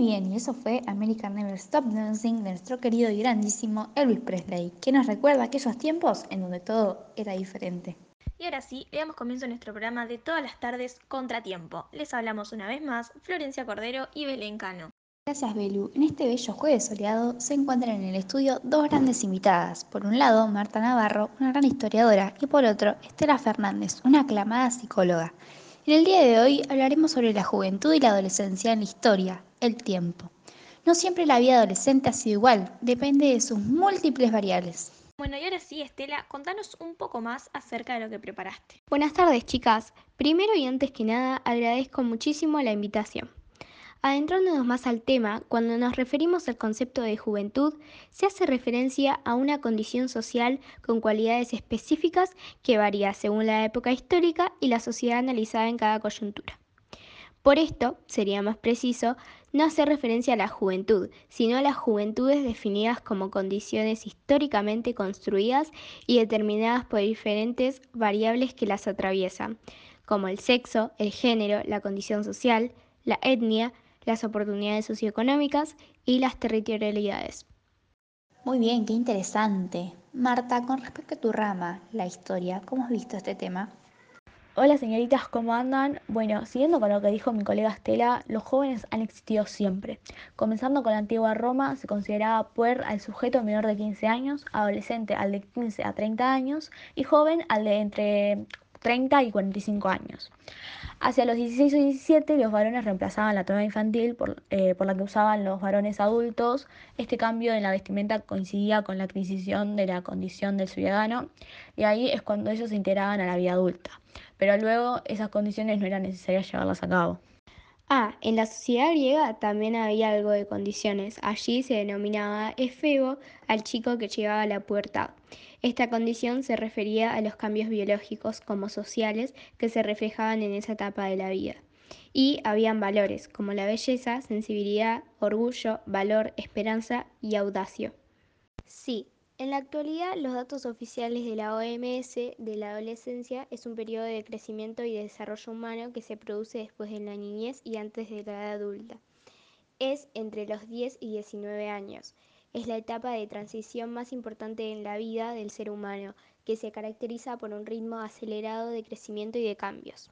Bien, y eso fue American Never Stop Dancing de nuestro querido y grandísimo Elvis Presley, que nos recuerda aquellos tiempos en donde todo era diferente. Y ahora sí, le damos comienzo a nuestro programa de todas las tardes Contratiempo. Les hablamos una vez más Florencia Cordero y Belén Cano. Gracias, Belu. En este bello jueves soleado se encuentran en el estudio dos grandes invitadas. Por un lado, Marta Navarro, una gran historiadora, y por otro, Estela Fernández, una aclamada psicóloga. En el día de hoy hablaremos sobre la juventud y la adolescencia en la historia, el tiempo. No siempre la vida adolescente ha sido igual, depende de sus múltiples variables. Bueno, y ahora sí, Estela, contanos un poco más acerca de lo que preparaste. Buenas tardes, chicas. Primero y antes que nada, agradezco muchísimo la invitación. Adentrándonos más al tema, cuando nos referimos al concepto de juventud, se hace referencia a una condición social con cualidades específicas que varía según la época histórica y la sociedad analizada en cada coyuntura. Por esto, sería más preciso no hacer referencia a la juventud, sino a las juventudes definidas como condiciones históricamente construidas y determinadas por diferentes variables que las atraviesan, como el sexo, el género, la condición social, la etnia, las oportunidades socioeconómicas y las territorialidades. Muy bien, qué interesante. Marta, con respecto a tu rama, la historia, ¿cómo has visto este tema? Hola señoritas, ¿cómo andan? Bueno, siguiendo con lo que dijo mi colega Estela, los jóvenes han existido siempre. Comenzando con la antigua Roma, se consideraba puer al sujeto menor de 15 años, adolescente al de 15 a 30 años y joven al de entre 30 y 45 años. Hacia los 16 o 17 los varones reemplazaban la toga infantil por, eh, por, la que usaban los varones adultos. Este cambio en la vestimenta coincidía con la adquisición de la condición del ciudadano y ahí es cuando ellos se integraban a la vida adulta. Pero luego esas condiciones no eran necesarias llevarlas a cabo. Ah, en la sociedad griega también había algo de condiciones. Allí se denominaba efebo al chico que llegaba a la pubertad. Esta condición se refería a los cambios biológicos como sociales que se reflejaban en esa etapa de la vida. Y habían valores como la belleza, sensibilidad, orgullo, valor, esperanza y audacio. Sí, en la actualidad, los datos oficiales de la OMS de la adolescencia es un periodo de crecimiento y de desarrollo humano que se produce después de la niñez y antes de la edad adulta. Es entre los 10 y 19 años. Es la etapa de transición más importante en la vida del ser humano, que se caracteriza por un ritmo acelerado de crecimiento y de cambios.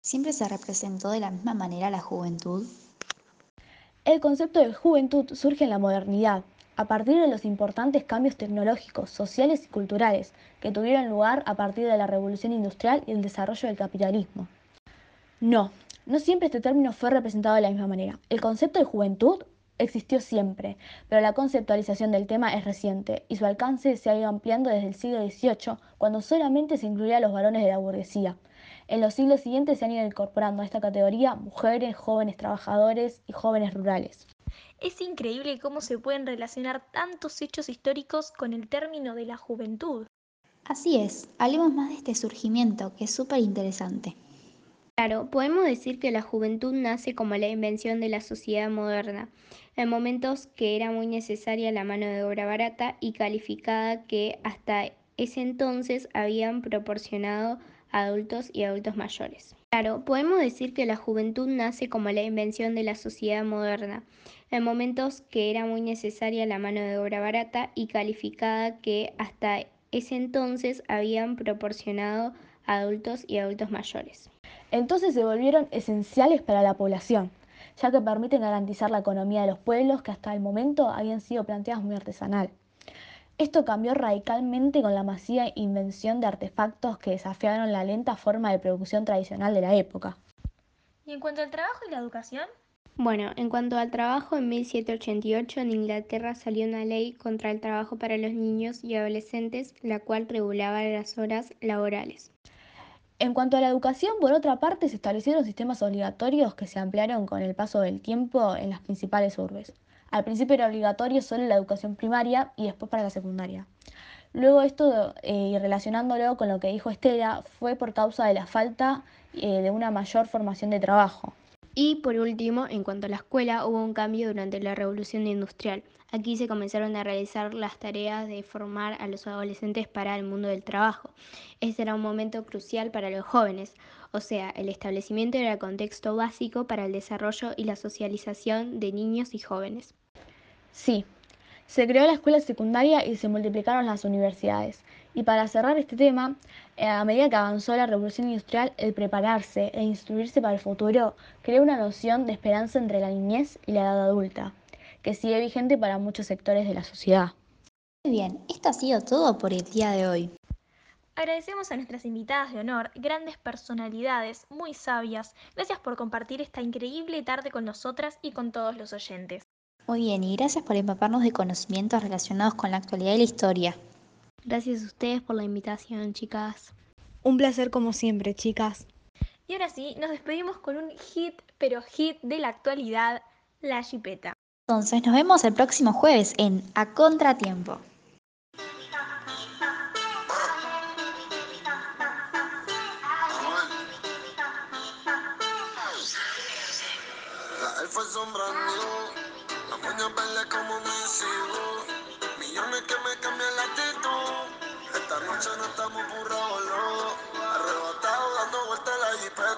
¿Siempre se representó de la misma manera la juventud? El concepto de juventud surge en la modernidad, a partir de los importantes cambios tecnológicos, sociales y culturales que tuvieron lugar a partir de la revolución industrial y el desarrollo del capitalismo. No, no siempre este término fue representado de la misma manera. El concepto de juventud existió siempre, pero la conceptualización del tema es reciente y su alcance se ha ido ampliando desde el siglo XVIII, cuando solamente se incluía a los varones de la burguesía. En los siglos siguientes se han ido incorporando a esta categoría mujeres, jóvenes trabajadores y jóvenes rurales. Es increíble cómo se pueden relacionar tantos hechos históricos con el término de la juventud. Así es, hablemos más de este surgimiento, que es súper interesante. Claro, podemos decir que la juventud nace como la invención de la sociedad moderna, en momentos que era muy necesaria la mano de obra barata y calificada que hasta ese entonces habían proporcionado adultos y adultos mayores. Claro, podemos decir que la juventud nace como la invención de la sociedad moderna, en momentos que era muy necesaria la mano de obra barata y calificada que hasta ese entonces habían proporcionado adultos y adultos mayores. Entonces se volvieron esenciales para la población, ya que permiten garantizar la economía de los pueblos que hasta el momento habían sido planteadas muy artesanal. Esto cambió radicalmente con la masiva invención de artefactos que desafiaron la lenta forma de producción tradicional de la época. ¿Y en cuanto al trabajo y la educación? Bueno, en cuanto al trabajo, en 1788 en Inglaterra salió una ley contra el trabajo para los niños y adolescentes, la cual regulaba las horas laborales. En cuanto a la educación, por otra parte, se establecieron sistemas obligatorios que se ampliaron con el paso del tiempo en las principales urbes. Al principio era obligatorio solo la educación primaria y después para la secundaria. Luego esto, eh, y relacionándolo con lo que dijo Estela, fue por causa de la falta eh, de una mayor formación de trabajo. Y por último, en cuanto a la escuela, hubo un cambio durante la revolución industrial. Aquí se comenzaron a realizar las tareas de formar a los adolescentes para el mundo del trabajo. Este era un momento crucial para los jóvenes. o sea, el establecimiento era el contexto básico para el desarrollo y la socialización de niños y jóvenes. Sí, se creó la escuela secundaria y se multiplicaron las universidades. Y para cerrar este tema, eh, a medida que avanzó la revolución industrial, el prepararse e instruirse para el futuro creó una noción de esperanza entre la niñez y la edad adulta, que sigue vigente para muchos sectores de la sociedad. Muy bien, esto ha sido todo por el día de hoy. Agradecemos a nuestras invitadas de honor, grandes personalidades, muy sabias. Gracias por compartir esta increíble tarde con nosotras y con todos los oyentes. Muy bien, y gracias por empaparnos de conocimientos relacionados con la actualidad y la historia. Gracias a ustedes por la invitación, chicas. Un placer como siempre, chicas. Y ahora sí, nos despedimos con un hit, pero hit de la actualidad, La Chipeta. Entonces, nos vemos el próximo jueves en A Contratiempo. Él fue sombrando, la moña verde como me Millones que me cambian la actitud. Esta noche no estamos burrados. Arrebatado dando vueltas la jipeta.